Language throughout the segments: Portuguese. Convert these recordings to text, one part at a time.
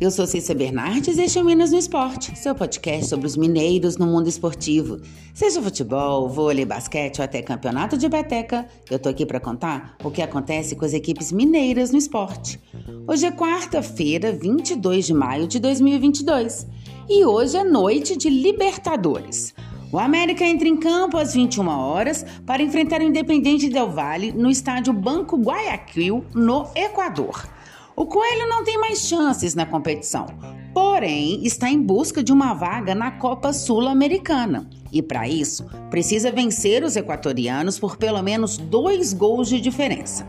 Eu sou Cícia Bernardes e este é o Minas no Esporte, seu podcast sobre os mineiros no mundo esportivo. Seja futebol, vôlei, basquete ou até campeonato de beteca, eu tô aqui para contar o que acontece com as equipes mineiras no esporte. Hoje é quarta-feira, 22 de maio de 2022 e hoje é noite de Libertadores. O América entra em campo às 21 horas para enfrentar o Independente Del Valle no estádio Banco Guayaquil, no Equador. O Coelho não tem mais chances na competição, porém está em busca de uma vaga na Copa Sul-Americana. E para isso, precisa vencer os equatorianos por pelo menos dois gols de diferença.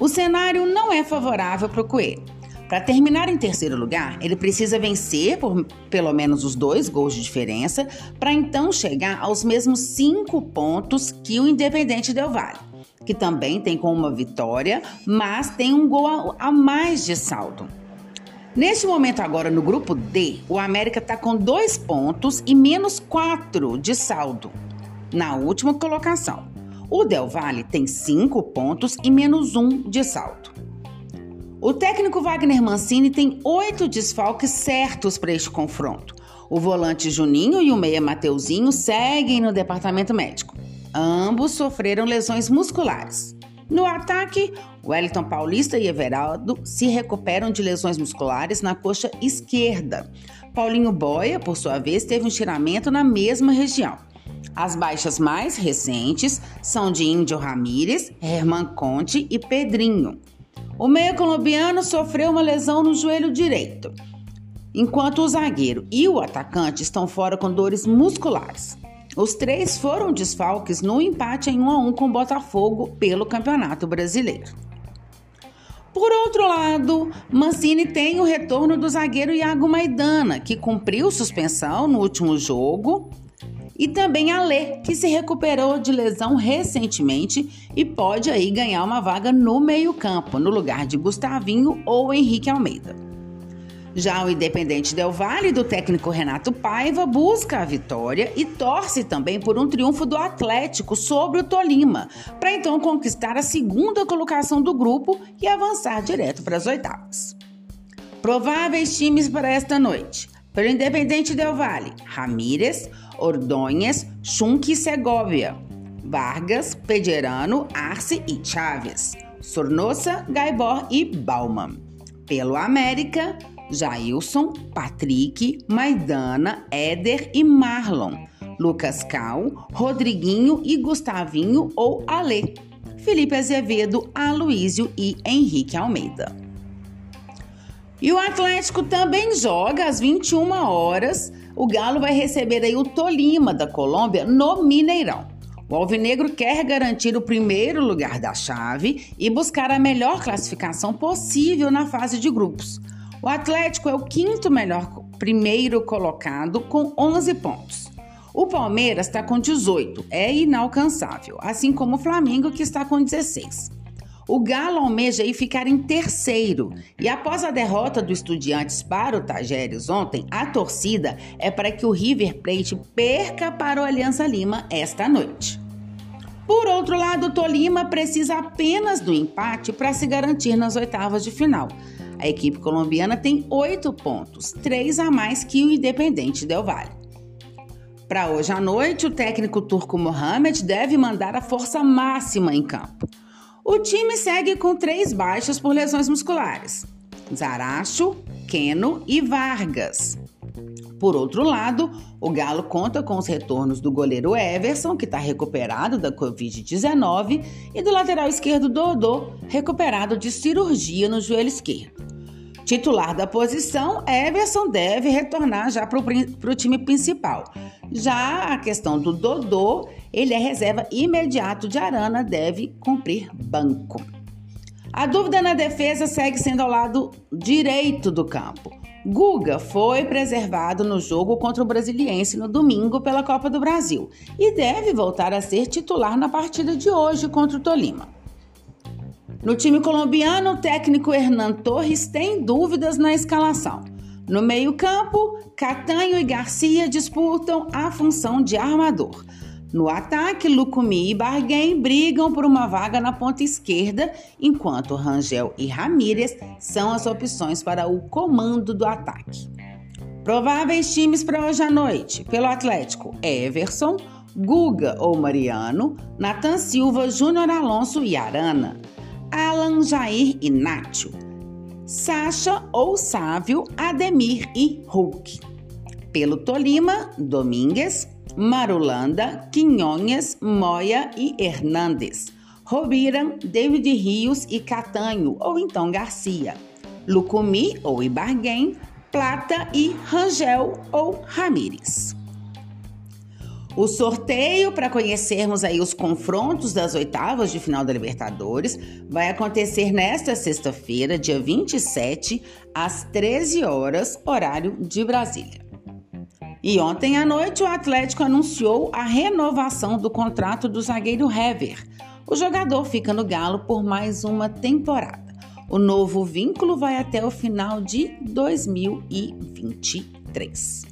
O cenário não é favorável para o Coelho. Para terminar em terceiro lugar, ele precisa vencer por pelo menos os dois gols de diferença para então chegar aos mesmos cinco pontos que o Independente Del Valle que também tem com uma vitória, mas tem um gol a, mais de saldo. Neste momento agora no grupo D, o América está com dois pontos e menos quatro de saldo na última colocação. O Del Valle tem cinco pontos e menos um de saldo. O técnico Wagner Mancini tem oito desfalques certos para este confronto. O volante Juninho e o meia Mateuzinho seguem no departamento médico. Ambos sofreram lesões musculares. No ataque, Wellington Paulista e Everaldo se recuperam de lesões musculares na coxa esquerda. Paulinho Boia, por sua vez, teve um tiramento na mesma região. As baixas mais recentes são de Índio Ramírez, Herman Conte e Pedrinho. O meio colombiano sofreu uma lesão no joelho direito, enquanto o zagueiro e o atacante estão fora com dores musculares. Os três foram desfalques no empate em 1 a 1 com o Botafogo pelo Campeonato Brasileiro. Por outro lado, Mancini tem o retorno do zagueiro Iago Maidana, que cumpriu suspensão no último jogo, e também Alê, que se recuperou de lesão recentemente e pode aí ganhar uma vaga no meio-campo, no lugar de Gustavinho ou Henrique Almeida. Já o Independente Del Valle, do técnico Renato Paiva, busca a vitória e torce também por um triunfo do Atlético sobre o Tolima, para então conquistar a segunda colocação do grupo e avançar direto para as oitavas. Prováveis times para esta noite. Pelo Independente Del Valle, Ramírez, Ordonhas, Chunk e Segovia, Vargas, Pederano, Arce e Chaves, Sornosa, Gaibor e Bauman. Pelo América, Jailson, Patrick, Maidana, Éder e Marlon, Lucas Cal, Rodriguinho e Gustavinho ou Alê, Felipe Azevedo, Aloísio e Henrique Almeida. E o Atlético também joga às 21 horas. O Galo vai receber aí o Tolima da Colômbia no Mineirão. O Alvinegro quer garantir o primeiro lugar da chave e buscar a melhor classificação possível na fase de grupos. O Atlético é o quinto melhor primeiro colocado com 11 pontos. O Palmeiras está com 18, é inalcançável, assim como o Flamengo que está com 16. O Galo almeja aí ficar em terceiro. E após a derrota do Estudiantes para o Tajeres ontem, a torcida é para que o River Plate perca para o Aliança Lima esta noite. Por outro lado, o Tolima precisa apenas do empate para se garantir nas oitavas de final. A equipe colombiana tem oito pontos, três a mais que o Independente Del Valle. Para hoje à noite, o técnico turco Mohamed deve mandar a força máxima em campo. O time segue com três baixas por lesões musculares: Zaracho, Keno e Vargas. Por outro lado, o Galo conta com os retornos do goleiro Everson, que está recuperado da Covid-19, e do lateral esquerdo Dodô, recuperado de cirurgia no joelho esquerdo. Titular da posição, Everson deve retornar já para o time principal. Já a questão do Dodô, ele é reserva imediato de Arana, deve cumprir banco. A dúvida na defesa segue sendo ao lado direito do campo. Guga foi preservado no jogo contra o Brasiliense no domingo pela Copa do Brasil e deve voltar a ser titular na partida de hoje contra o Tolima. No time colombiano, o técnico Hernan Torres tem dúvidas na escalação. No meio-campo, Catanho e Garcia disputam a função de armador. No ataque, Lucumi e Barguém brigam por uma vaga na ponta esquerda, enquanto Rangel e Ramírez são as opções para o comando do ataque. Prováveis times para hoje à noite: pelo Atlético, Everson, Guga ou Mariano, Nathan Silva, Júnior Alonso e Arana, Alan Jair e Nátio, Sacha ou Sávio, Ademir e Hulk. Pelo Tolima, Domingues, Marulanda, Quinhonhas, Moya e Hernandes. Robiram, David Rios e Catanho, ou então Garcia. Lucumi ou Ibarguém, Plata e Rangel ou Ramires. O sorteio para conhecermos aí os confrontos das oitavas de final da Libertadores vai acontecer nesta sexta-feira, dia 27, às 13 horas, horário de Brasília. E ontem à noite o Atlético anunciou a renovação do contrato do zagueiro Hever. O jogador fica no Galo por mais uma temporada. O novo vínculo vai até o final de 2023.